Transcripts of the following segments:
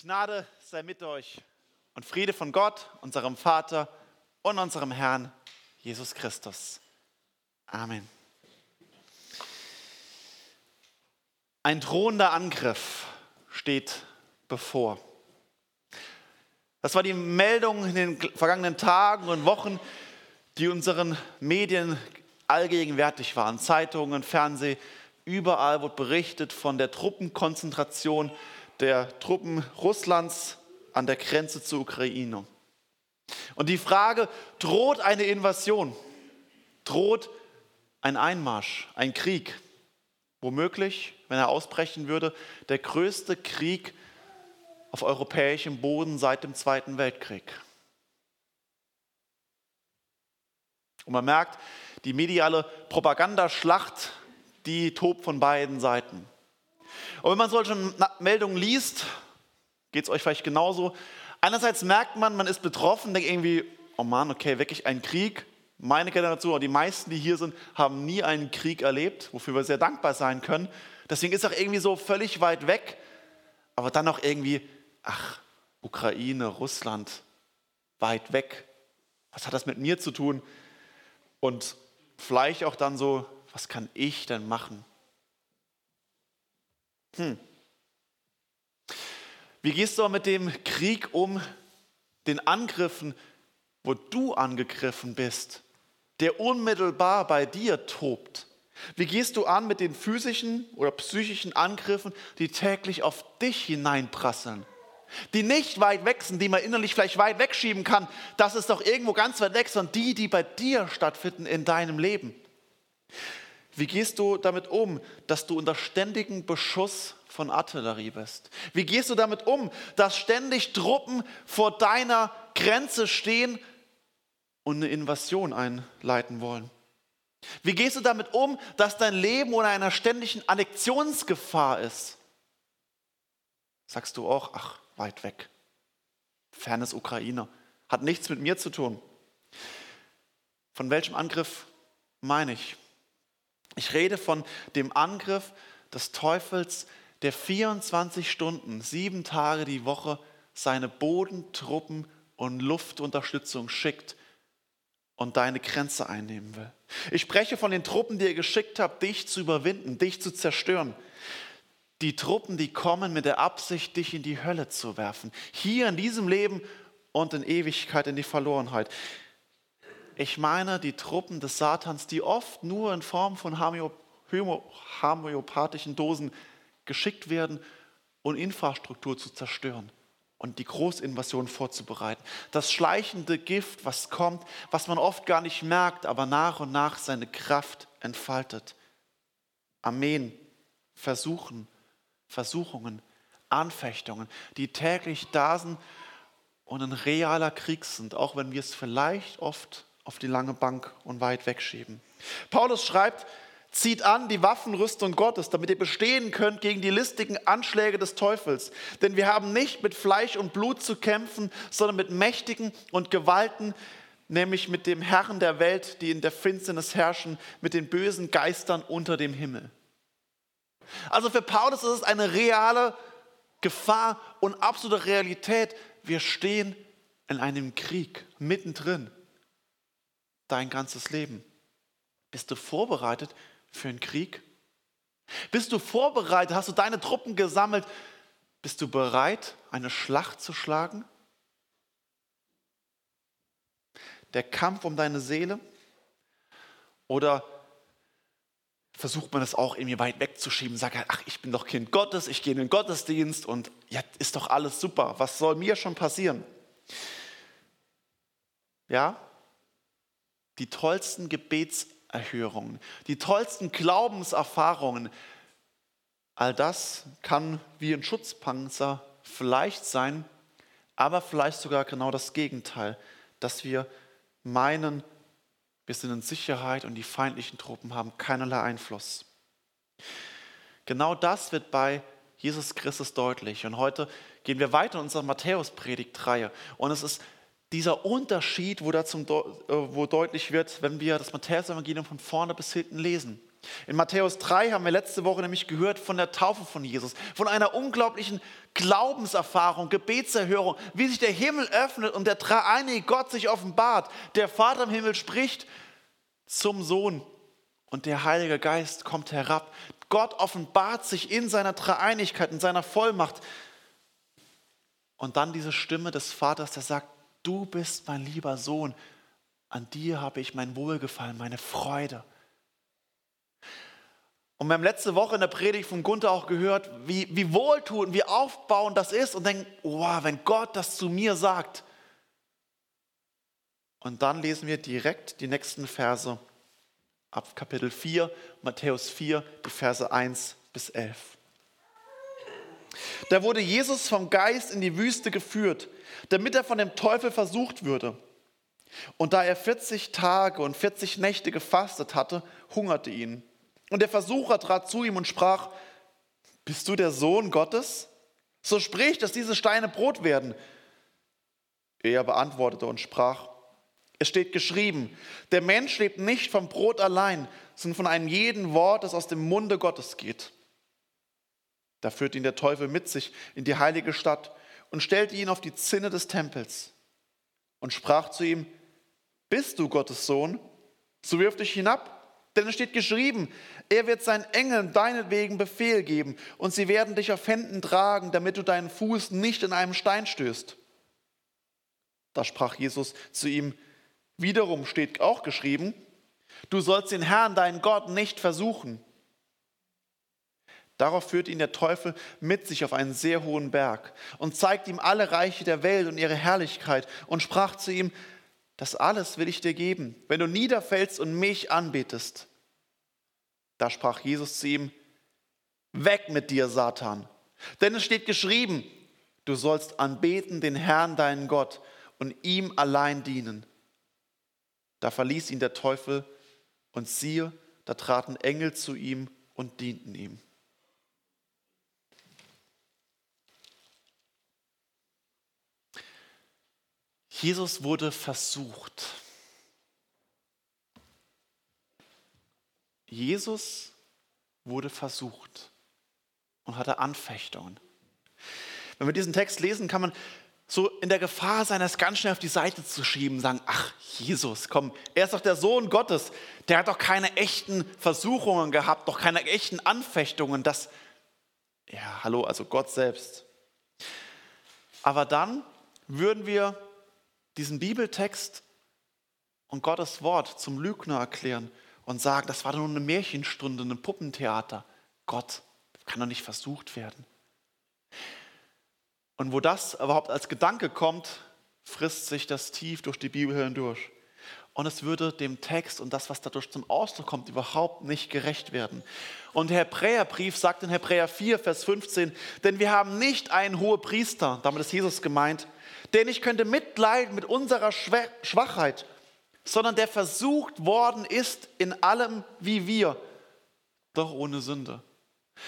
Gnade sei mit euch und Friede von Gott, unserem Vater und unserem Herrn Jesus Christus. Amen. Ein drohender Angriff steht bevor. Das war die Meldung in den vergangenen Tagen und Wochen, die unseren Medien allgegenwärtig waren. Zeitungen, Fernseh, überall wurde berichtet von der Truppenkonzentration der Truppen Russlands an der Grenze zur Ukraine. Und die Frage, droht eine Invasion? Droht ein Einmarsch, ein Krieg? Womöglich, wenn er ausbrechen würde, der größte Krieg auf europäischem Boden seit dem Zweiten Weltkrieg. Und man merkt, die mediale Propagandaschlacht, die tobt von beiden Seiten. Und wenn man solche Meldungen liest, geht es euch vielleicht genauso. Einerseits merkt man, man ist betroffen, denkt irgendwie, oh Mann, okay, wirklich ein Krieg. Meine Generation, oder die meisten, die hier sind, haben nie einen Krieg erlebt, wofür wir sehr dankbar sein können. Deswegen ist auch irgendwie so völlig weit weg. Aber dann auch irgendwie, ach, Ukraine, Russland, weit weg. Was hat das mit mir zu tun? Und vielleicht auch dann so, was kann ich denn machen? Hm. Wie gehst du mit dem Krieg um, den Angriffen, wo du angegriffen bist, der unmittelbar bei dir tobt? Wie gehst du an mit den physischen oder psychischen Angriffen, die täglich auf dich hineinprasseln? Die nicht weit weg sind, die man innerlich vielleicht weit wegschieben kann, das ist doch irgendwo ganz weit weg, sondern die, die bei dir stattfinden in deinem Leben. Wie gehst du damit um, dass du unter ständigem Beschuss von Artillerie bist? Wie gehst du damit um, dass ständig Truppen vor deiner Grenze stehen und eine Invasion einleiten wollen? Wie gehst du damit um, dass dein Leben unter einer ständigen Annexionsgefahr ist? Sagst du auch, ach, weit weg, fernes Ukraine, hat nichts mit mir zu tun. Von welchem Angriff meine ich? Ich rede von dem Angriff des Teufels, der 24 Stunden, sieben Tage die Woche seine Bodentruppen und Luftunterstützung schickt und deine Grenze einnehmen will. Ich spreche von den Truppen, die er geschickt hat, dich zu überwinden, dich zu zerstören. Die Truppen, die kommen mit der Absicht, dich in die Hölle zu werfen. Hier in diesem Leben und in Ewigkeit in die Verlorenheit. Ich meine die Truppen des Satans, die oft nur in Form von homöopathischen Dosen geschickt werden, um Infrastruktur zu zerstören und die Großinvasion vorzubereiten. Das schleichende Gift, was kommt, was man oft gar nicht merkt, aber nach und nach seine Kraft entfaltet. Armeen, Versuchen, Versuchungen, Anfechtungen, die täglich da sind und ein realer Krieg sind, auch wenn wir es vielleicht oft auf die lange Bank und weit wegschieben. Paulus schreibt, zieht an die Waffenrüstung Gottes, damit ihr bestehen könnt gegen die listigen Anschläge des Teufels. Denn wir haben nicht mit Fleisch und Blut zu kämpfen, sondern mit Mächtigen und Gewalten, nämlich mit dem Herrn der Welt, die in der Finsternis herrschen, mit den bösen Geistern unter dem Himmel. Also für Paulus ist es eine reale Gefahr und absolute Realität. Wir stehen in einem Krieg mittendrin dein ganzes Leben? Bist du vorbereitet für einen Krieg? Bist du vorbereitet? Hast du deine Truppen gesammelt? Bist du bereit, eine Schlacht zu schlagen? Der Kampf um deine Seele? Oder versucht man es auch irgendwie weit wegzuschieben, sagt, ach, ich bin doch Kind Gottes, ich gehe in den Gottesdienst und ja, ist doch alles super, was soll mir schon passieren? Ja, die tollsten Gebetserhörungen, die tollsten Glaubenserfahrungen. All das kann wie ein Schutzpanzer vielleicht sein, aber vielleicht sogar genau das Gegenteil, dass wir meinen, wir sind in Sicherheit und die feindlichen Truppen haben keinerlei Einfluss. Genau das wird bei Jesus Christus deutlich. Und heute gehen wir weiter in unserer Matthäus-Predigtreihe. Und es ist dieser Unterschied, wo, zum, äh, wo deutlich wird, wenn wir das Matthäus-Evangelium von vorne bis hinten lesen. In Matthäus 3 haben wir letzte Woche nämlich gehört von der Taufe von Jesus, von einer unglaublichen Glaubenserfahrung, Gebetserhörung, wie sich der Himmel öffnet und der dreieinige Gott sich offenbart. Der Vater im Himmel spricht zum Sohn und der Heilige Geist kommt herab. Gott offenbart sich in seiner Dreieinigkeit, in seiner Vollmacht. Und dann diese Stimme des Vaters, der sagt, du bist mein lieber Sohn, an dir habe ich mein Wohlgefallen, meine Freude. Und wir haben letzte Woche in der Predigt von Gunther auch gehört, wie, wie wohltuend, wie aufbauend das ist und denken, wow, wenn Gott das zu mir sagt. Und dann lesen wir direkt die nächsten Verse ab Kapitel 4, Matthäus 4, die Verse 1 bis 11. Da wurde Jesus vom Geist in die Wüste geführt, damit er von dem Teufel versucht würde. Und da er 40 Tage und 40 Nächte gefastet hatte, hungerte ihn. Und der Versucher trat zu ihm und sprach, bist du der Sohn Gottes? So sprich, dass diese Steine Brot werden. Er beantwortete und sprach, es steht geschrieben, der Mensch lebt nicht vom Brot allein, sondern von einem jeden Wort, das aus dem Munde Gottes geht. Da führte ihn der Teufel mit sich in die heilige Stadt und stellte ihn auf die Zinne des Tempels und sprach zu ihm, bist du Gottes Sohn? So wirf dich hinab, denn es steht geschrieben, er wird seinen Engeln deinetwegen Befehl geben und sie werden dich auf Händen tragen, damit du deinen Fuß nicht in einem Stein stößt. Da sprach Jesus zu ihm, wiederum steht auch geschrieben, du sollst den Herrn, deinen Gott, nicht versuchen. Darauf führte ihn der Teufel mit sich auf einen sehr hohen Berg und zeigte ihm alle Reiche der Welt und ihre Herrlichkeit und sprach zu ihm, das alles will ich dir geben, wenn du niederfällst und mich anbetest. Da sprach Jesus zu ihm, weg mit dir, Satan. Denn es steht geschrieben, du sollst anbeten den Herrn, deinen Gott, und ihm allein dienen. Da verließ ihn der Teufel, und siehe, da traten Engel zu ihm und dienten ihm. Jesus wurde versucht. Jesus wurde versucht und hatte Anfechtungen. Wenn wir diesen Text lesen, kann man so in der Gefahr sein, es ganz schnell auf die Seite zu schieben, sagen, ach Jesus, komm, er ist doch der Sohn Gottes, der hat doch keine echten Versuchungen gehabt, doch keine echten Anfechtungen, das, ja, hallo, also Gott selbst. Aber dann würden wir diesen Bibeltext und Gottes Wort zum Lügner erklären und sagen, das war nur eine Märchenstunde, ein Puppentheater. Gott kann doch nicht versucht werden. Und wo das überhaupt als Gedanke kommt, frisst sich das tief durch die Bibel hindurch. Und es würde dem Text und das, was dadurch zum Ausdruck kommt, überhaupt nicht gerecht werden. Und der Hebräerbrief sagt in Hebräer 4, Vers 15, denn wir haben nicht einen hohen Priester, damit ist Jesus gemeint, der nicht könnte mitleiden mit unserer Schwachheit, sondern der versucht worden ist in allem wie wir, doch ohne Sünde.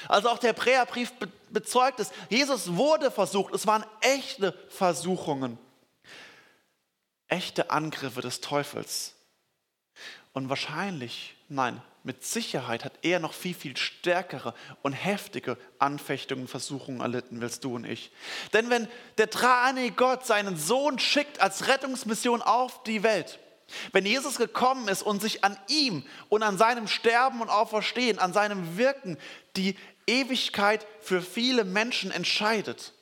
Also auch der Hebräerbrief bezeugt es, Jesus wurde versucht, es waren echte Versuchungen, echte Angriffe des Teufels. Und wahrscheinlich, nein, mit Sicherheit hat er noch viel, viel stärkere und heftige Anfechtungen, Versuchungen erlitten, willst du und ich. Denn wenn der dreieinige Gott seinen Sohn schickt als Rettungsmission auf die Welt, wenn Jesus gekommen ist und sich an ihm und an seinem Sterben und Auferstehen, an seinem Wirken die Ewigkeit für viele Menschen entscheidet,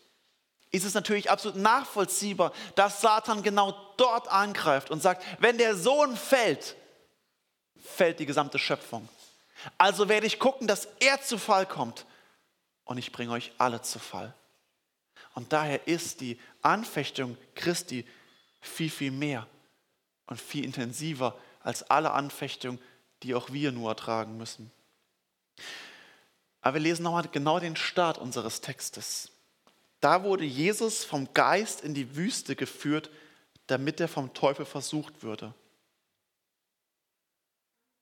ist es natürlich absolut nachvollziehbar, dass Satan genau dort angreift und sagt, wenn der Sohn fällt, fällt die gesamte Schöpfung. Also werde ich gucken, dass er zu Fall kommt und ich bringe euch alle zu Fall. Und daher ist die Anfechtung Christi viel, viel mehr und viel intensiver als alle Anfechtung, die auch wir nur ertragen müssen. Aber wir lesen nochmal genau den Start unseres Textes. Da wurde Jesus vom Geist in die Wüste geführt, damit er vom Teufel versucht würde.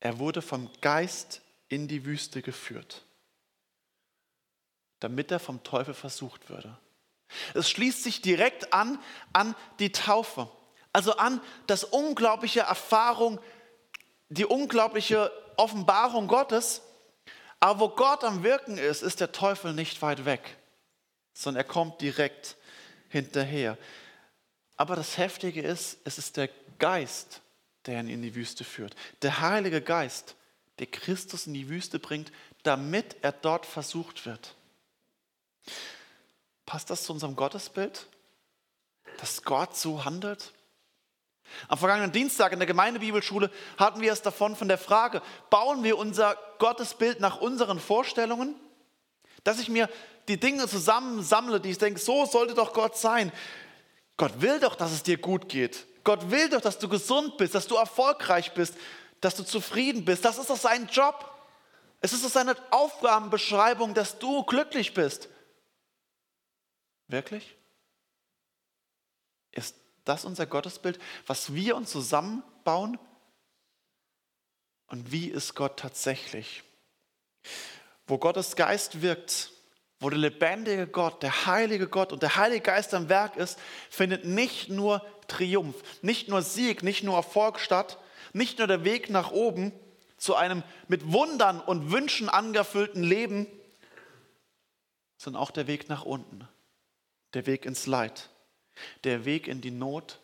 Er wurde vom Geist in die Wüste geführt, damit er vom Teufel versucht würde. Es schließt sich direkt an an die Taufe, also an das unglaubliche Erfahrung, die unglaubliche Offenbarung Gottes. Aber wo Gott am Wirken ist, ist der Teufel nicht weit weg, sondern er kommt direkt hinterher. Aber das Heftige ist, es ist der Geist, der ihn in die Wüste führt. Der Heilige Geist, der Christus in die Wüste bringt, damit er dort versucht wird. Passt das zu unserem Gottesbild? Dass Gott so handelt? Am vergangenen Dienstag in der Gemeindebibelschule hatten wir es davon von der Frage, bauen wir unser Gottesbild nach unseren Vorstellungen? Dass ich mir die Dinge zusammensammle, die ich denke, so sollte doch Gott sein. Gott will doch, dass es dir gut geht. Gott will doch, dass du gesund bist, dass du erfolgreich bist, dass du zufrieden bist. Das ist doch sein Job. Es ist doch seine Aufgabenbeschreibung, dass du glücklich bist. Wirklich? Ist das unser Gottesbild, was wir uns zusammenbauen? Und wie ist Gott tatsächlich? Wo Gottes Geist wirkt, wo der lebendige Gott, der heilige Gott und der Heilige Geist am Werk ist, findet nicht nur Triumph, nicht nur Sieg, nicht nur Erfolg statt, nicht nur der Weg nach oben zu einem mit Wundern und Wünschen angefüllten Leben, sondern auch der Weg nach unten, der Weg ins Leid, der Weg in die Not,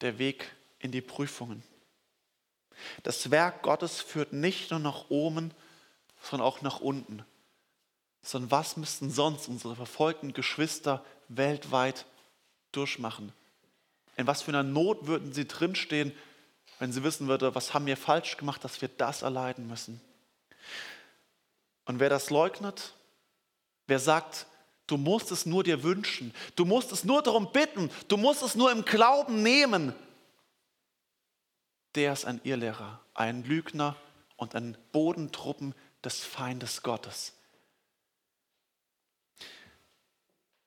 der Weg in die Prüfungen. Das Werk Gottes führt nicht nur nach oben, sondern auch nach unten sondern was müssten sonst unsere verfolgten Geschwister weltweit durchmachen? In was für einer Not würden sie drinstehen, wenn sie wissen würde, was haben wir falsch gemacht, dass wir das erleiden müssen? Und wer das leugnet, wer sagt, du musst es nur dir wünschen, du musst es nur darum bitten, du musst es nur im Glauben nehmen, der ist ein Irrlehrer, ein Lügner und ein Bodentruppen des Feindes Gottes.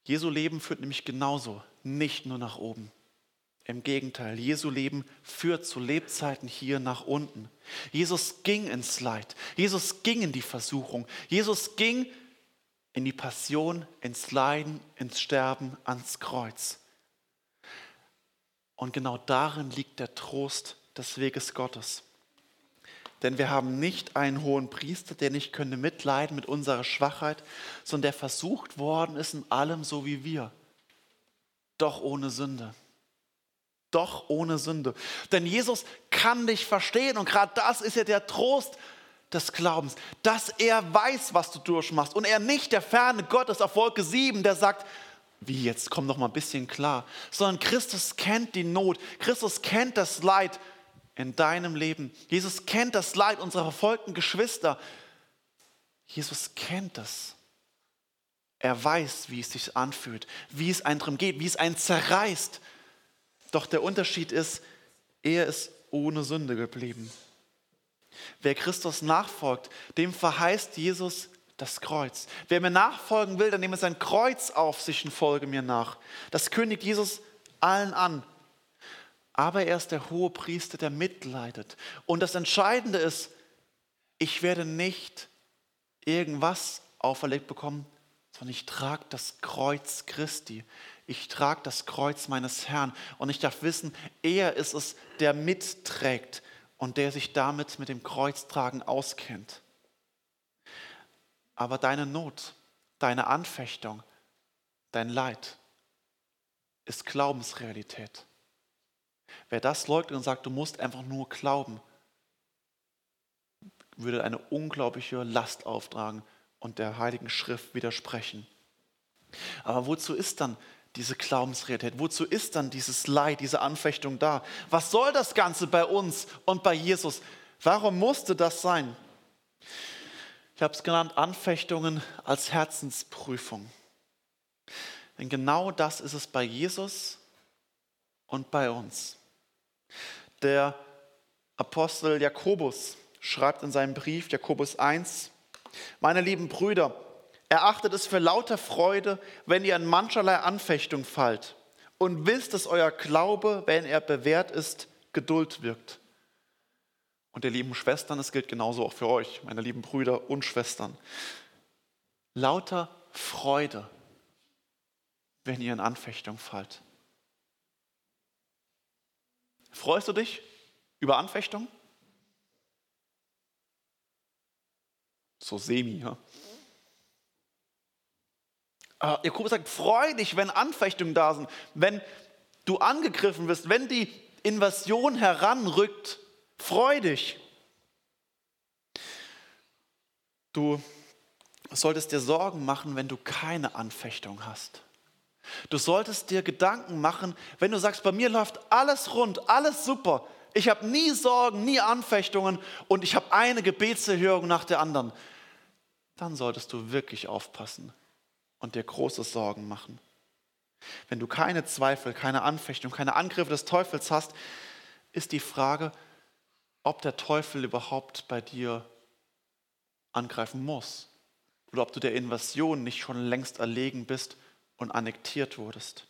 Jesu Leben führt nämlich genauso nicht nur nach oben. Im Gegenteil, Jesu Leben führt zu Lebzeiten hier nach unten. Jesus ging ins Leid. Jesus ging in die Versuchung. Jesus ging in die Passion, ins Leiden, ins Sterben, ans Kreuz. Und genau darin liegt der Trost des Weges Gottes. Denn wir haben nicht einen hohen Priester, der nicht könnte mitleiden mit unserer Schwachheit, sondern der versucht worden ist in allem so wie wir. Doch ohne Sünde. Doch ohne Sünde. Denn Jesus kann dich verstehen und gerade das ist ja der Trost des Glaubens, dass er weiß, was du durchmachst und er nicht der ferne Gott ist auf Wolke 7, der sagt, wie jetzt, komm noch mal ein bisschen klar, sondern Christus kennt die Not, Christus kennt das Leid in deinem Leben. Jesus kennt das Leid unserer verfolgten Geschwister. Jesus kennt das. Er weiß, wie es sich anfühlt, wie es einem drum geht, wie es einen zerreißt. Doch der Unterschied ist, er ist ohne Sünde geblieben. Wer Christus nachfolgt, dem verheißt Jesus das Kreuz. Wer mir nachfolgen will, dann nehme sein Kreuz auf sich und folge mir nach. Das kündigt Jesus allen an. Aber er ist der hohe Priester, der mitleidet. Und das Entscheidende ist, ich werde nicht irgendwas auferlegt bekommen, sondern ich trage das Kreuz Christi. Ich trage das Kreuz meines Herrn. Und ich darf wissen, er ist es, der mitträgt und der sich damit mit dem Kreuztragen auskennt. Aber deine Not, deine Anfechtung, dein Leid ist Glaubensrealität. Wer das leugnet und sagt, du musst einfach nur glauben, würde eine unglaubliche Last auftragen und der Heiligen Schrift widersprechen. Aber wozu ist dann diese Glaubensrealität? Wozu ist dann dieses Leid, diese Anfechtung da? Was soll das Ganze bei uns und bei Jesus? Warum musste das sein? Ich habe es genannt, Anfechtungen als Herzensprüfung. Denn genau das ist es bei Jesus und bei uns. Der Apostel Jakobus schreibt in seinem Brief, Jakobus 1, meine lieben Brüder, erachtet es für lauter Freude, wenn ihr in mancherlei Anfechtung fallt und wisst, dass euer Glaube, wenn er bewährt ist, Geduld wirkt. Und ihr lieben Schwestern, es gilt genauso auch für euch, meine lieben Brüder und Schwestern. Lauter Freude, wenn ihr in Anfechtung fallt. Freust du dich über Anfechtung? So semi, ja. Aber Jakobus sagt, freu dich, wenn Anfechtungen da sind, wenn du angegriffen wirst, wenn die Invasion heranrückt, freu dich. Du solltest dir Sorgen machen, wenn du keine Anfechtung hast. Du solltest dir Gedanken machen, wenn du sagst, bei mir läuft alles rund, alles super. Ich habe nie Sorgen, nie Anfechtungen und ich habe eine Gebetserhörung nach der anderen. Dann solltest du wirklich aufpassen und dir große Sorgen machen. Wenn du keine Zweifel, keine Anfechtung, keine Angriffe des Teufels hast, ist die Frage, ob der Teufel überhaupt bei dir angreifen muss oder ob du der Invasion nicht schon längst erlegen bist und annektiert wurdest.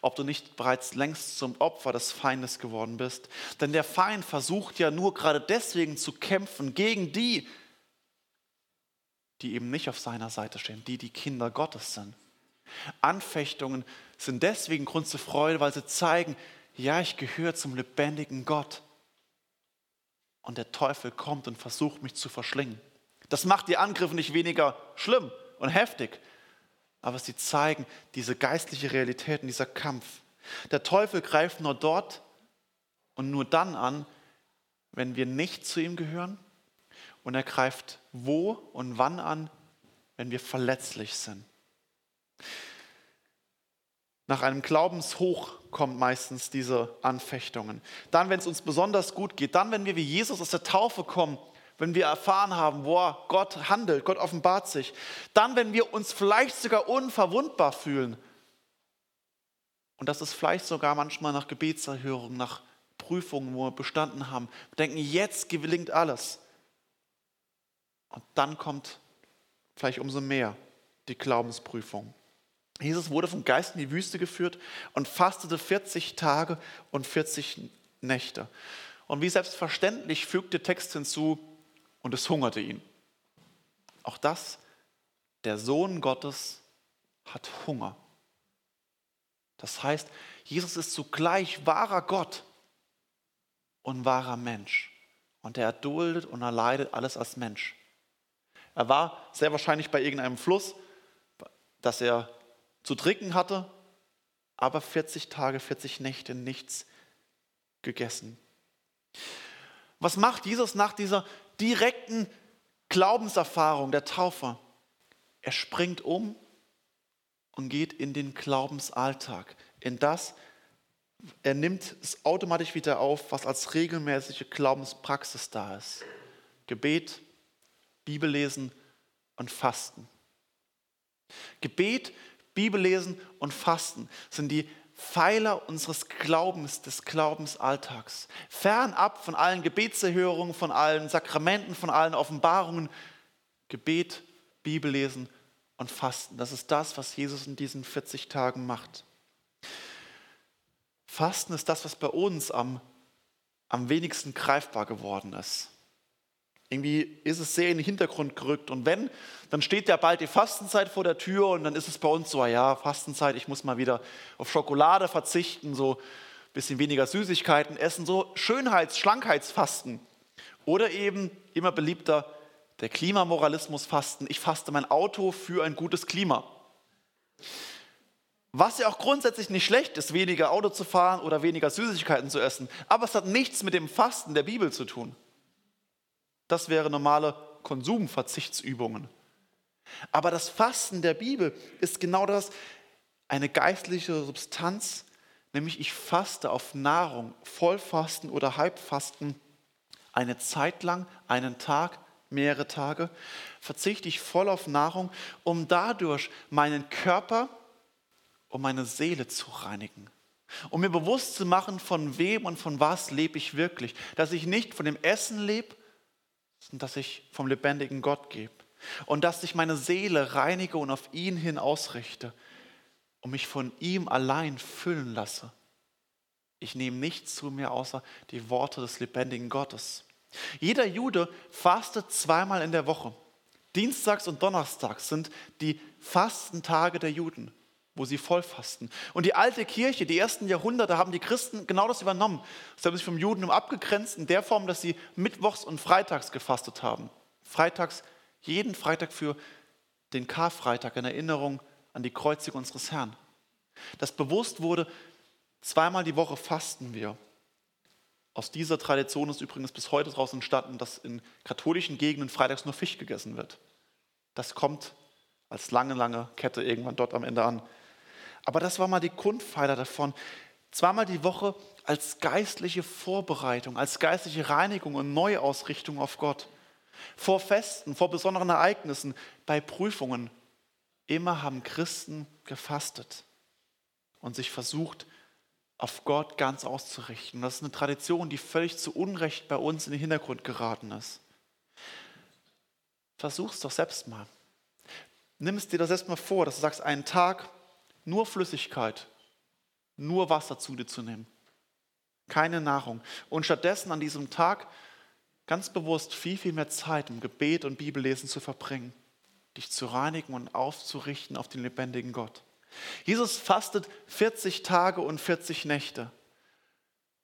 Ob du nicht bereits längst zum Opfer des Feindes geworden bist. Denn der Feind versucht ja nur gerade deswegen zu kämpfen gegen die, die eben nicht auf seiner Seite stehen, die die Kinder Gottes sind. Anfechtungen sind deswegen Grund zur Freude, weil sie zeigen, ja, ich gehöre zum lebendigen Gott. Und der Teufel kommt und versucht mich zu verschlingen. Das macht die Angriffe nicht weniger schlimm und heftig, aber sie zeigen diese geistliche Realität und dieser Kampf. Der Teufel greift nur dort und nur dann an, wenn wir nicht zu ihm gehören. Und er greift wo und wann an, wenn wir verletzlich sind. Nach einem Glaubenshoch kommen meistens diese Anfechtungen. Dann, wenn es uns besonders gut geht, dann, wenn wir wie Jesus aus der Taufe kommen wenn wir erfahren haben, wo Gott handelt, Gott offenbart sich, dann, wenn wir uns vielleicht sogar unverwundbar fühlen, und das ist vielleicht sogar manchmal nach Gebetserhörung, nach Prüfungen, wo wir bestanden haben, wir denken, jetzt gelingt alles. Und dann kommt vielleicht umso mehr die Glaubensprüfung. Jesus wurde vom Geist in die Wüste geführt und fastete 40 Tage und 40 Nächte. Und wie selbstverständlich fügt der Text hinzu, und es hungerte ihn. Auch das, der Sohn Gottes hat Hunger. Das heißt, Jesus ist zugleich wahrer Gott und wahrer Mensch. Und er erduldet und erleidet alles als Mensch. Er war sehr wahrscheinlich bei irgendeinem Fluss, dass er zu trinken hatte, aber 40 Tage, 40 Nächte nichts gegessen. Was macht Jesus nach dieser direkten Glaubenserfahrung der Taufer. Er springt um und geht in den Glaubensalltag, in das, er nimmt es automatisch wieder auf, was als regelmäßige Glaubenspraxis da ist. Gebet, Bibellesen und Fasten. Gebet, Bibellesen und Fasten sind die Pfeiler unseres Glaubens, des Glaubensalltags. Fernab von allen Gebetserhörungen, von allen Sakramenten, von allen Offenbarungen. Gebet, Bibellesen und Fasten. Das ist das, was Jesus in diesen 40 Tagen macht. Fasten ist das, was bei uns am, am wenigsten greifbar geworden ist. Irgendwie ist es sehr in den Hintergrund gerückt. Und wenn, dann steht ja bald die Fastenzeit vor der Tür und dann ist es bei uns so, ja, Fastenzeit, ich muss mal wieder auf Schokolade verzichten, so ein bisschen weniger Süßigkeiten essen, so Schönheits-, Schlankheitsfasten. Oder eben immer beliebter der Klimamoralismus fasten. Ich faste mein Auto für ein gutes Klima. Was ja auch grundsätzlich nicht schlecht ist, weniger Auto zu fahren oder weniger Süßigkeiten zu essen. Aber es hat nichts mit dem Fasten der Bibel zu tun. Das wäre normale Konsumverzichtsübungen. Aber das Fasten der Bibel ist genau das, eine geistliche Substanz, nämlich ich faste auf Nahrung, Vollfasten oder Halbfasten, eine Zeit lang, einen Tag, mehrere Tage, verzichte ich voll auf Nahrung, um dadurch meinen Körper und meine Seele zu reinigen. Um mir bewusst zu machen, von wem und von was lebe ich wirklich. Dass ich nicht von dem Essen lebe, und dass ich vom lebendigen Gott gebe. Und dass ich meine Seele reinige und auf ihn hin ausrichte und mich von ihm allein füllen lasse. Ich nehme nichts zu mir außer die Worte des lebendigen Gottes. Jeder Jude fastet zweimal in der Woche. Dienstags und Donnerstags sind die Fastentage der Juden wo sie vollfasten. Und die alte Kirche, die ersten Jahrhunderte, haben die Christen genau das übernommen. Sie haben sich vom Judentum abgegrenzt in der Form, dass sie mittwochs und freitags gefastet haben. Freitags Jeden Freitag für den Karfreitag in Erinnerung an die Kreuzigung unseres Herrn. Das bewusst wurde, zweimal die Woche fasten wir. Aus dieser Tradition ist übrigens bis heute daraus entstanden, dass in katholischen Gegenden freitags nur Fisch gegessen wird. Das kommt als lange, lange Kette irgendwann dort am Ende an. Aber das war mal die Grundpfeiler davon. Zweimal die Woche als geistliche Vorbereitung, als geistliche Reinigung und Neuausrichtung auf Gott. Vor Festen, vor besonderen Ereignissen, bei Prüfungen. Immer haben Christen gefastet und sich versucht, auf Gott ganz auszurichten. Das ist eine Tradition, die völlig zu Unrecht bei uns in den Hintergrund geraten ist. Versuch es doch selbst mal. Nimm es dir das erstmal vor, dass du sagst, einen Tag nur Flüssigkeit, nur Wasser zu dir zu nehmen. Keine Nahrung. Und stattdessen an diesem Tag ganz bewusst viel, viel mehr Zeit im Gebet und Bibellesen zu verbringen, dich zu reinigen und aufzurichten auf den lebendigen Gott. Jesus fastet 40 Tage und 40 Nächte.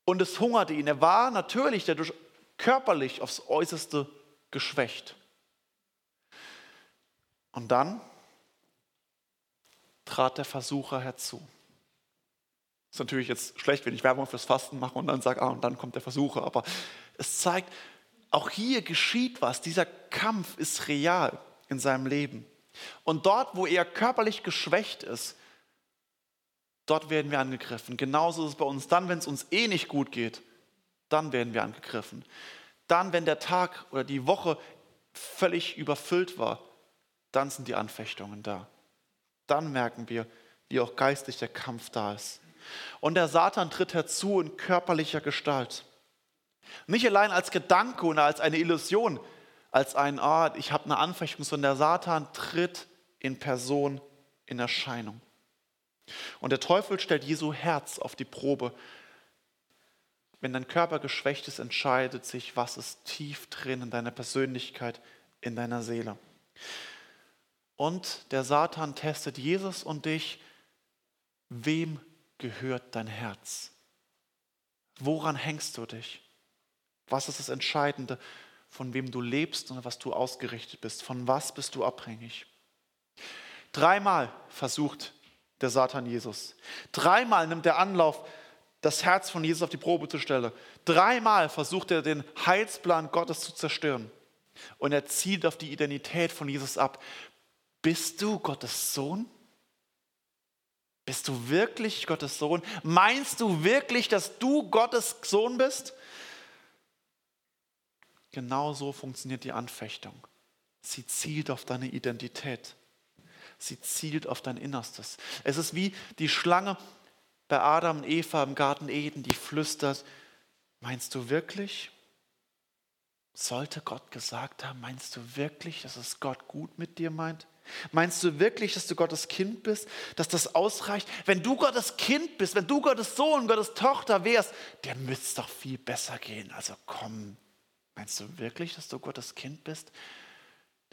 Und es hungerte ihn. Er war natürlich dadurch körperlich aufs äußerste geschwächt. Und dann trat der Versucher herzu. Ist natürlich jetzt schlecht, wenn ich Werbung fürs Fasten mache und dann sage, ah, und dann kommt der Versucher. Aber es zeigt, auch hier geschieht was. Dieser Kampf ist real in seinem Leben. Und dort, wo er körperlich geschwächt ist, dort werden wir angegriffen. Genauso ist es bei uns. Dann, wenn es uns eh nicht gut geht, dann werden wir angegriffen. Dann, wenn der Tag oder die Woche völlig überfüllt war, dann sind die Anfechtungen da. Dann merken wir, wie auch geistlich der Kampf da ist. Und der Satan tritt herzu in körperlicher Gestalt. Nicht allein als Gedanke oder als eine Illusion, als ein, ah, ich habe eine Anfechtung, sondern der Satan tritt in Person in Erscheinung. Und der Teufel stellt Jesu Herz auf die Probe. Wenn dein Körper geschwächt ist, entscheidet sich, was ist tief drin in deiner Persönlichkeit, in deiner Seele. Und der Satan testet Jesus und dich. Wem gehört dein Herz? Woran hängst du dich? Was ist das Entscheidende, von wem du lebst und was du ausgerichtet bist? Von was bist du abhängig? Dreimal versucht der Satan Jesus. Dreimal nimmt er Anlauf, das Herz von Jesus auf die Probe zu stellen. Dreimal versucht er, den Heilsplan Gottes zu zerstören. Und er zielt auf die Identität von Jesus ab. Bist du Gottes Sohn? Bist du wirklich Gottes Sohn? Meinst du wirklich, dass du Gottes Sohn bist? Genau so funktioniert die Anfechtung. Sie zielt auf deine Identität sie zielt auf dein Innerstes. Es ist wie die Schlange bei Adam und Eva im Garten Eden, die flüstert, meinst du wirklich? Sollte Gott gesagt haben, meinst du wirklich, dass es Gott gut mit dir meint? Meinst du wirklich, dass du Gottes Kind bist, dass das ausreicht? Wenn du Gottes Kind bist, wenn du Gottes Sohn, Gottes Tochter wärst, dir müsste es doch viel besser gehen. Also komm, meinst du wirklich, dass du Gottes Kind bist?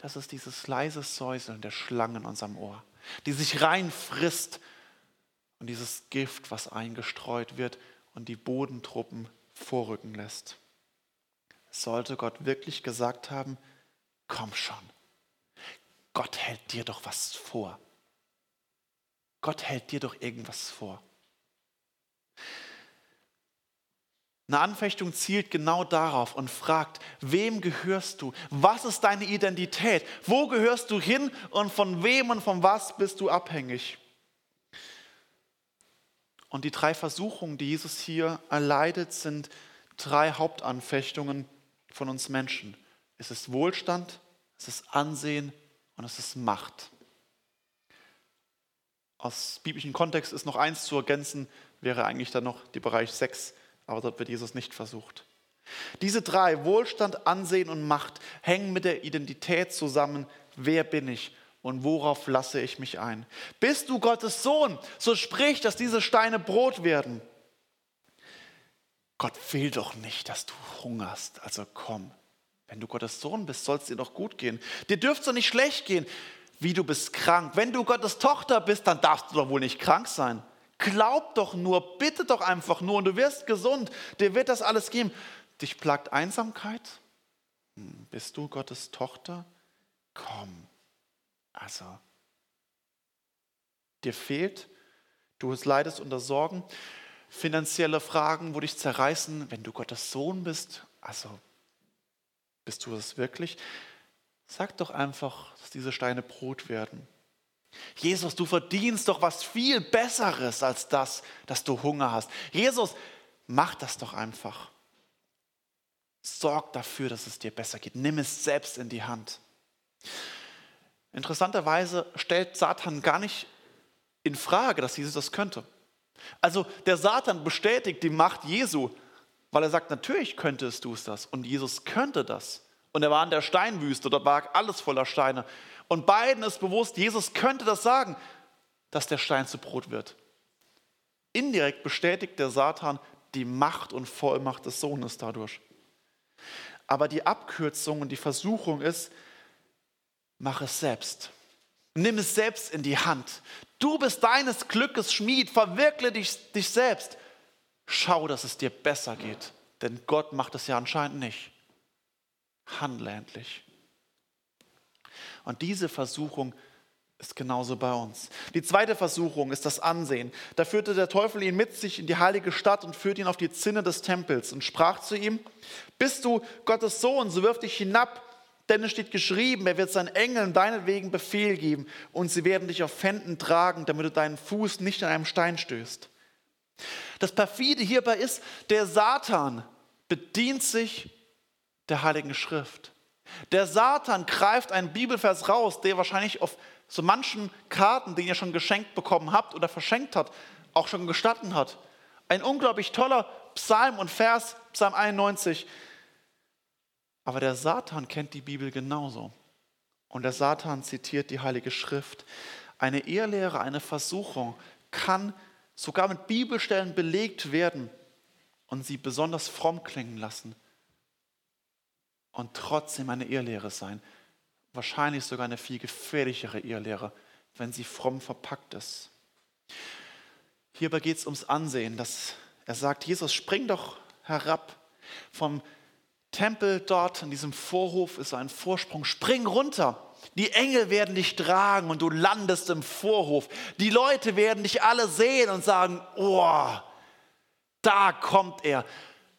das ist dieses leise Säuseln der Schlangen in unserem Ohr, die sich reinfrisst und dieses Gift, was eingestreut wird und die Bodentruppen vorrücken lässt. Sollte Gott wirklich gesagt haben, komm schon, Gott hält dir doch was vor. Gott hält dir doch irgendwas vor. Eine Anfechtung zielt genau darauf und fragt, wem gehörst du? Was ist deine Identität? Wo gehörst du hin und von wem und von was bist du abhängig? Und die drei Versuchungen, die Jesus hier erleidet, sind drei Hauptanfechtungen von uns Menschen. Es ist Wohlstand, es ist Ansehen und es ist Macht. Aus biblischem Kontext ist noch eins zu ergänzen, wäre eigentlich dann noch der Bereich 6 aber dort wird Jesus nicht versucht. Diese drei, Wohlstand, Ansehen und Macht, hängen mit der Identität zusammen. Wer bin ich und worauf lasse ich mich ein? Bist du Gottes Sohn, so sprich, dass diese Steine Brot werden. Gott will doch nicht, dass du hungerst, also komm. Wenn du Gottes Sohn bist, soll es dir doch gut gehen. Dir dürfte es doch nicht schlecht gehen, wie du bist krank. Wenn du Gottes Tochter bist, dann darfst du doch wohl nicht krank sein. Glaub doch nur, bitte doch einfach nur und du wirst gesund. Dir wird das alles geben. Dich plagt Einsamkeit? Hm, bist du Gottes Tochter? komm. Also, dir fehlt, du leidest unter Sorgen, finanzielle Fragen, wo dich zerreißen, wenn du Gottes Sohn bist. Also, bist du es wirklich? Sag doch einfach, dass diese Steine Brot werden. Jesus, du verdienst doch was viel Besseres als das, dass du Hunger hast. Jesus, mach das doch einfach. Sorg dafür, dass es dir besser geht. Nimm es selbst in die Hand. Interessanterweise stellt Satan gar nicht in Frage, dass Jesus das könnte. Also der Satan bestätigt die Macht Jesu, weil er sagt, natürlich könntest du es das. Und Jesus könnte das. Und er war in der Steinwüste, dort war alles voller Steine. Und beiden ist bewusst, Jesus könnte das sagen, dass der Stein zu Brot wird. Indirekt bestätigt der Satan die Macht und Vollmacht des Sohnes dadurch. Aber die Abkürzung und die Versuchung ist, mach es selbst. Nimm es selbst in die Hand. Du bist deines Glückes Schmied, verwirkle dich, dich selbst. Schau, dass es dir besser geht, denn Gott macht es ja anscheinend nicht. Handle endlich. Und diese Versuchung ist genauso bei uns. Die zweite Versuchung ist das Ansehen. Da führte der Teufel ihn mit sich in die heilige Stadt und führte ihn auf die Zinne des Tempels und sprach zu ihm, bist du Gottes Sohn, so wirf dich hinab, denn es steht geschrieben, er wird seinen Engeln deinetwegen Befehl geben und sie werden dich auf Händen tragen, damit du deinen Fuß nicht an einem Stein stößt. Das perfide hierbei ist, der Satan bedient sich der Heiligen Schrift. Der Satan greift einen Bibelvers raus, der wahrscheinlich auf so manchen Karten, den ihr schon geschenkt bekommen habt oder verschenkt hat, auch schon gestatten hat. Ein unglaublich toller Psalm und Vers, Psalm 91. Aber der Satan kennt die Bibel genauso. Und der Satan zitiert die Heilige Schrift. Eine Ehrlehre, eine Versuchung kann sogar mit Bibelstellen belegt werden und sie besonders fromm klingen lassen und trotzdem eine Irrlehre sein. Wahrscheinlich sogar eine viel gefährlichere Irrlehre, wenn sie fromm verpackt ist. Hierbei geht es ums Ansehen. Dass er sagt, Jesus, spring doch herab vom Tempel dort in diesem Vorhof ist ein Vorsprung. Spring runter. Die Engel werden dich tragen und du landest im Vorhof. Die Leute werden dich alle sehen und sagen, oh, da kommt er,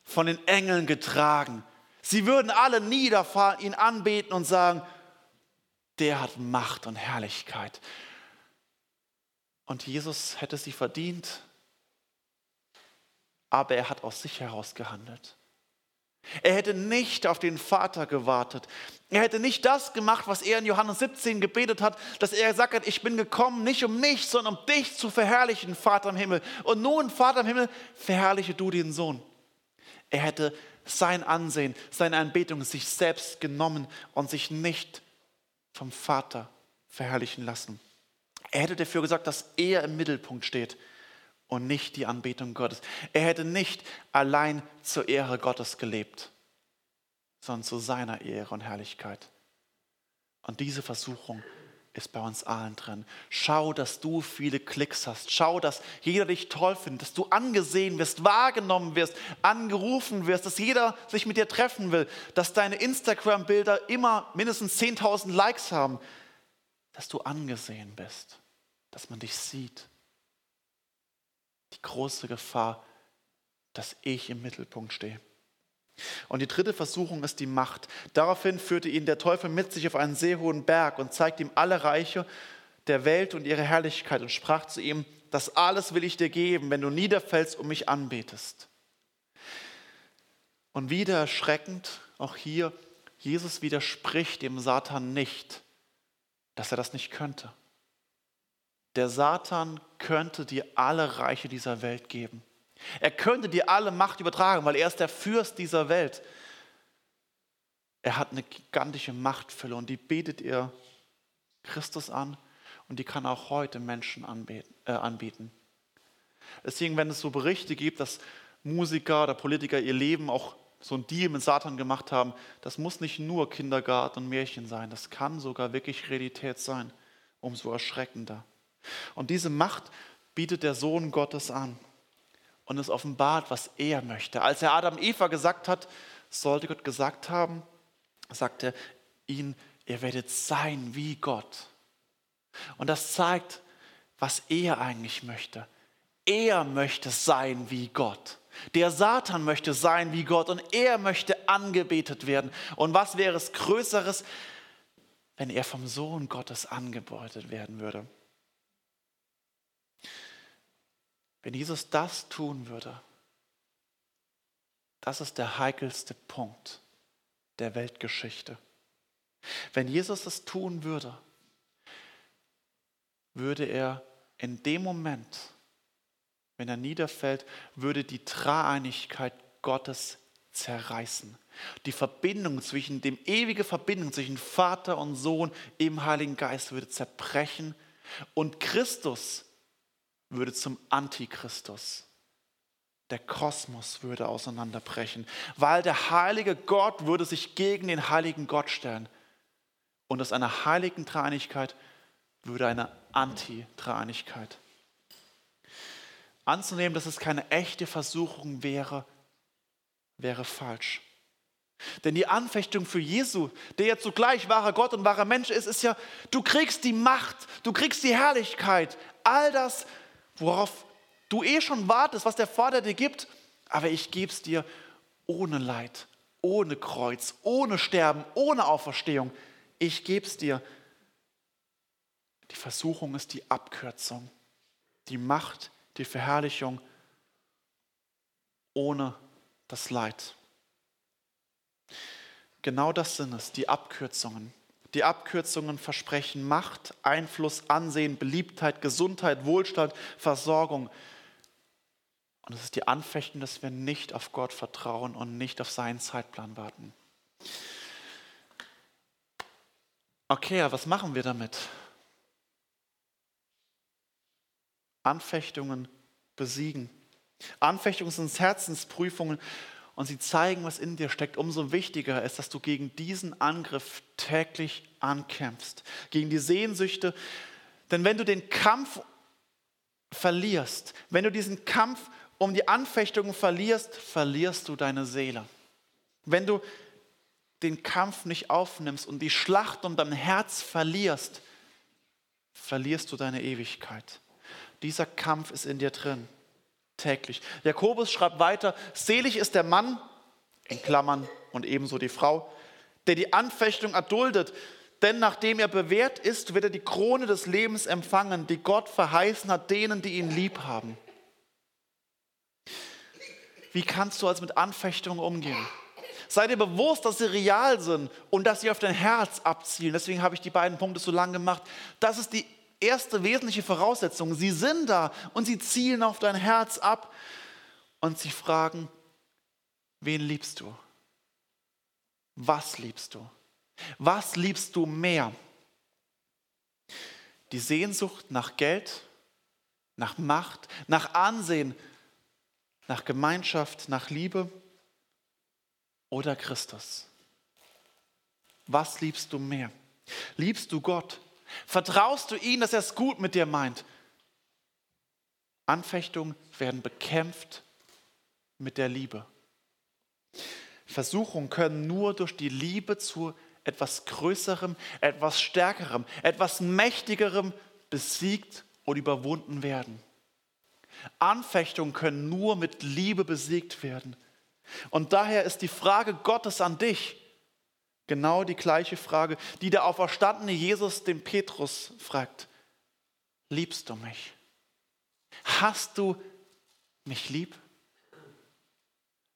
von den Engeln getragen. Sie würden alle niederfallen, ihn anbeten und sagen, der hat Macht und Herrlichkeit. Und Jesus hätte sie verdient, aber er hat aus sich heraus gehandelt. Er hätte nicht auf den Vater gewartet. Er hätte nicht das gemacht, was er in Johannes 17 gebetet hat, dass er gesagt hat, ich bin gekommen, nicht um mich, sondern um dich zu verherrlichen, Vater im Himmel. Und nun, Vater im Himmel, verherrliche du den Sohn. Er hätte sein Ansehen, seine Anbetung sich selbst genommen und sich nicht vom Vater verherrlichen lassen. Er hätte dafür gesagt, dass er im Mittelpunkt steht und nicht die Anbetung Gottes. Er hätte nicht allein zur Ehre Gottes gelebt, sondern zu seiner Ehre und Herrlichkeit. Und diese Versuchung ist bei uns allen drin. Schau, dass du viele Klicks hast. Schau, dass jeder dich toll findet, dass du angesehen wirst, wahrgenommen wirst, angerufen wirst, dass jeder sich mit dir treffen will, dass deine Instagram-Bilder immer mindestens 10.000 Likes haben, dass du angesehen bist, dass man dich sieht. Große Gefahr, dass ich im Mittelpunkt stehe. Und die dritte Versuchung ist die Macht. Daraufhin führte ihn der Teufel mit sich auf einen sehr hohen Berg und zeigte ihm alle Reiche der Welt und ihre Herrlichkeit und sprach zu ihm, das alles will ich dir geben, wenn du niederfällst und mich anbetest. Und wieder erschreckend, auch hier, Jesus widerspricht dem Satan nicht, dass er das nicht könnte. Der Satan könnte dir alle Reiche dieser Welt geben. Er könnte dir alle Macht übertragen, weil er ist der Fürst dieser Welt. Er hat eine gigantische Machtfülle und die betet ihr Christus an und die kann auch heute Menschen anbeten, äh, anbieten. Deswegen, wenn es so Berichte gibt, dass Musiker oder Politiker ihr Leben auch so ein Deal mit Satan gemacht haben, das muss nicht nur Kindergarten und Märchen sein, das kann sogar wirklich Realität sein, umso erschreckender. Und diese Macht bietet der Sohn Gottes an und es offenbart, was er möchte. Als er Adam Eva gesagt hat, sollte Gott gesagt haben, sagte er ihnen, ihr werdet sein wie Gott. Und das zeigt, was er eigentlich möchte. Er möchte sein wie Gott. Der Satan möchte sein wie Gott und er möchte angebetet werden. Und was wäre es Größeres, wenn er vom Sohn Gottes angebetet werden würde? Wenn Jesus das tun würde, das ist der heikelste Punkt der Weltgeschichte. Wenn Jesus das tun würde, würde er in dem Moment, wenn er niederfällt, würde die Dreieinigkeit Gottes zerreißen. Die Verbindung zwischen dem ewige Verbindung zwischen Vater und Sohn im Heiligen Geist würde zerbrechen und Christus würde zum Antichristus. Der Kosmos würde auseinanderbrechen, weil der heilige Gott würde sich gegen den heiligen Gott stellen. Und aus einer heiligen Dreieinigkeit würde eine Anti-Dreieinigkeit. Anzunehmen, dass es keine echte Versuchung wäre, wäre falsch. Denn die Anfechtung für Jesu, der ja zugleich wahrer Gott und wahrer Mensch ist, ist ja, du kriegst die Macht, du kriegst die Herrlichkeit, all das, worauf du eh schon wartest, was der Vater dir gibt, aber ich gebe es dir ohne Leid, ohne Kreuz, ohne Sterben, ohne Auferstehung. Ich gebe es dir. Die Versuchung ist die Abkürzung, die Macht, die Verherrlichung ohne das Leid. Genau das sind es, die Abkürzungen. Die Abkürzungen versprechen Macht, Einfluss, Ansehen, Beliebtheit, Gesundheit, Wohlstand, Versorgung. Und es ist die Anfechtung, dass wir nicht auf Gott vertrauen und nicht auf seinen Zeitplan warten. Okay, was machen wir damit? Anfechtungen besiegen. Anfechtungen sind Herzensprüfungen und sie zeigen, was in dir steckt. Umso wichtiger ist, dass du gegen diesen Angriff täglich ankämpfst, gegen die Sehnsüchte. Denn wenn du den Kampf verlierst, wenn du diesen Kampf um die Anfechtungen verlierst, verlierst du deine Seele. Wenn du den Kampf nicht aufnimmst und die Schlacht um dein Herz verlierst, verlierst du deine Ewigkeit. Dieser Kampf ist in dir drin, täglich. Jakobus schreibt weiter, selig ist der Mann, in Klammern und ebenso die Frau, der die Anfechtung erduldet, denn nachdem er bewährt ist, wird er die Krone des Lebens empfangen, die Gott verheißen hat denen, die ihn lieb haben. Wie kannst du als mit Anfechtungen umgehen? Sei dir bewusst, dass sie real sind und dass sie auf dein Herz abzielen. Deswegen habe ich die beiden Punkte so lang gemacht. Das ist die erste wesentliche Voraussetzung. Sie sind da und sie zielen auf dein Herz ab und sie fragen, wen liebst du? Was liebst du? Was liebst du mehr? Die Sehnsucht nach Geld, nach Macht, nach Ansehen, nach Gemeinschaft, nach Liebe oder Christus? Was liebst du mehr? Liebst du Gott? Vertraust du ihm, dass er es gut mit dir meint? Anfechtungen werden bekämpft mit der Liebe. Versuchungen können nur durch die Liebe zu etwas Größerem, etwas Stärkerem, etwas Mächtigerem besiegt und überwunden werden. Anfechtungen können nur mit Liebe besiegt werden. Und daher ist die Frage Gottes an dich, Genau die gleiche Frage, die der auferstandene Jesus dem Petrus fragt. Liebst du mich? Hast du mich lieb?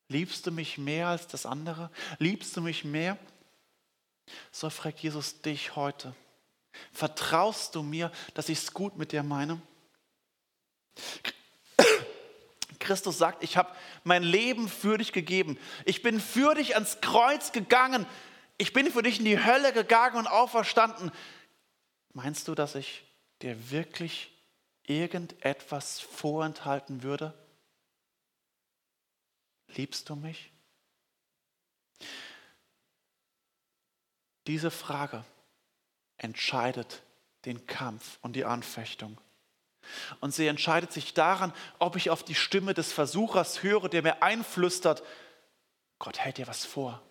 Liebst du mich mehr als das andere? Liebst du mich mehr? So fragt Jesus dich heute. Vertraust du mir, dass ich es gut mit dir meine? Christus sagt, ich habe mein Leben für dich gegeben. Ich bin für dich ans Kreuz gegangen ich bin für dich in die Hölle gegangen und auferstanden. Meinst du, dass ich dir wirklich irgendetwas vorenthalten würde? Liebst du mich? Diese Frage entscheidet den Kampf und die Anfechtung. Und sie entscheidet sich daran, ob ich auf die Stimme des Versuchers höre, der mir einflüstert, Gott hält dir was vor.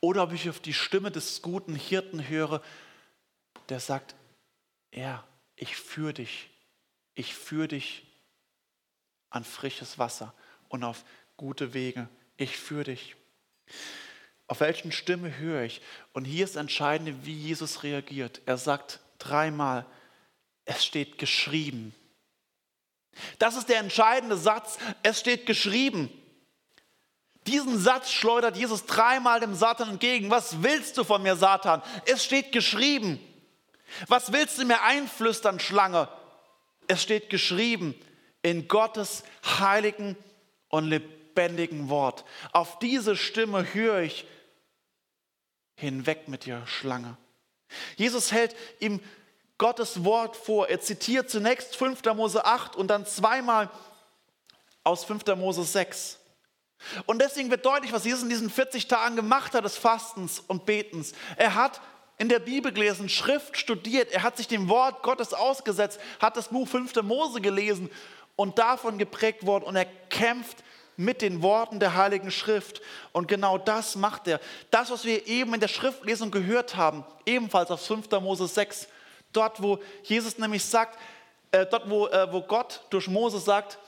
Oder ob ich auf die Stimme des guten Hirten höre, der sagt, ja, ich führe dich, ich führe dich an frisches Wasser und auf gute Wege. Ich führe dich. Auf welchen Stimme höre ich? Und hier ist entscheidend, wie Jesus reagiert. Er sagt dreimal, es steht geschrieben. Das ist der entscheidende Satz. Es steht geschrieben. Diesen Satz schleudert Jesus dreimal dem Satan entgegen. Was willst du von mir, Satan? Es steht geschrieben. Was willst du mir einflüstern, Schlange? Es steht geschrieben in Gottes heiligen und lebendigen Wort. Auf diese Stimme höre ich hinweg mit dir, Schlange. Jesus hält ihm Gottes Wort vor. Er zitiert zunächst 5. Mose 8 und dann zweimal aus 5. Mose 6. Und deswegen wird deutlich, was Jesus in diesen 40 Tagen gemacht hat des Fastens und Betens. Er hat in der Bibel gelesen, Schrift studiert, er hat sich dem Wort Gottes ausgesetzt, hat das Buch 5. Mose gelesen und davon geprägt worden und er kämpft mit den Worten der Heiligen Schrift. Und genau das macht er. Das, was wir eben in der Schriftlesung gehört haben, ebenfalls aus 5. Mose 6, dort, wo Jesus nämlich sagt, äh, dort, wo, äh, wo Gott durch Mose sagt,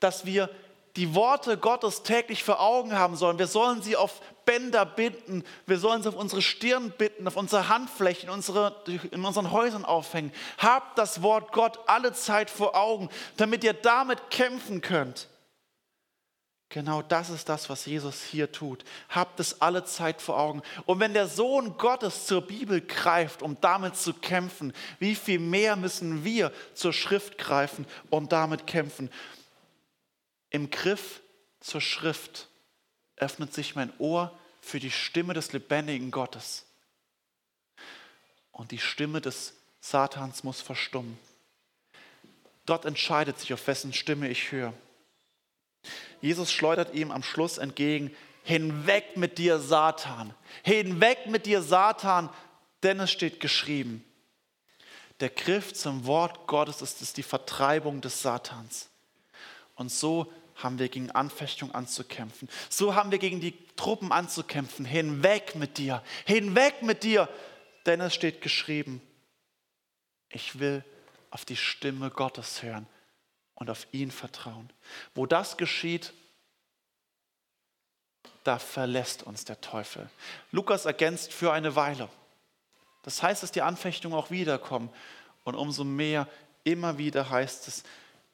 dass wir die Worte Gottes täglich vor Augen haben sollen. Wir sollen sie auf Bänder binden, wir sollen sie auf unsere Stirn binden, auf unsere Handflächen, unsere, in unseren Häusern aufhängen. Habt das Wort Gott alle Zeit vor Augen, damit ihr damit kämpfen könnt. Genau das ist das, was Jesus hier tut. Habt es alle Zeit vor Augen. Und wenn der Sohn Gottes zur Bibel greift, um damit zu kämpfen, wie viel mehr müssen wir zur Schrift greifen und damit kämpfen? Im Griff zur Schrift öffnet sich mein Ohr für die Stimme des lebendigen Gottes. Und die Stimme des Satans muss verstummen. Dort entscheidet sich, auf wessen Stimme ich höre. Jesus schleudert ihm am Schluss entgegen, hinweg mit dir, Satan, hinweg mit dir, Satan, denn es steht geschrieben. Der Griff zum Wort Gottes ist, ist die Vertreibung des Satans. Und so haben wir gegen Anfechtung anzukämpfen. So haben wir gegen die Truppen anzukämpfen. Hinweg mit dir, hinweg mit dir, denn es steht geschrieben, ich will auf die Stimme Gottes hören und auf ihn vertrauen. Wo das geschieht, da verlässt uns der Teufel. Lukas ergänzt für eine Weile. Das heißt, dass die Anfechtungen auch wiederkommen. Und umso mehr, immer wieder heißt es,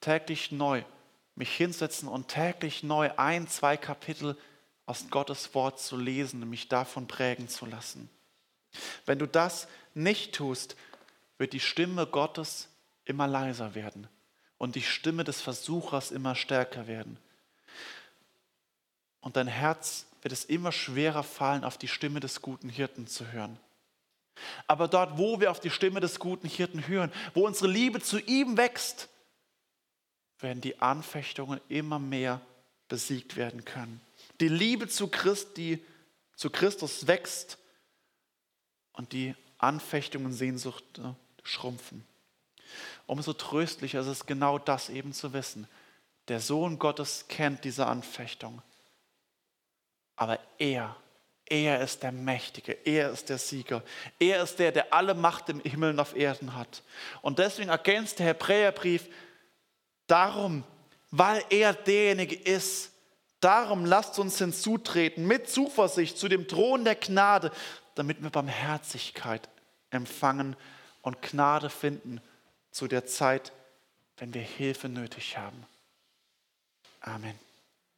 täglich neu mich hinsetzen und täglich neu ein, zwei Kapitel aus Gottes Wort zu lesen und mich davon prägen zu lassen. Wenn du das nicht tust, wird die Stimme Gottes immer leiser werden und die Stimme des Versuchers immer stärker werden. Und dein Herz wird es immer schwerer fallen, auf die Stimme des guten Hirten zu hören. Aber dort, wo wir auf die Stimme des guten Hirten hören, wo unsere Liebe zu ihm wächst, werden die Anfechtungen immer mehr besiegt werden können. Die Liebe zu, Christi, zu Christus wächst und die Anfechtungen Sehnsucht schrumpfen. Umso tröstlicher ist es genau das eben zu wissen. Der Sohn Gottes kennt diese Anfechtung. Aber er, er ist der Mächtige, er ist der Sieger, er ist der, der alle Macht im Himmel und auf Erden hat. Und deswegen ergänzt der Hebräerbrief darum, weil er derjenige ist, darum lasst uns hinzutreten mit Zuversicht zu dem Thron der Gnade, damit wir Barmherzigkeit empfangen und Gnade finden zu der Zeit, wenn wir Hilfe nötig haben. Amen.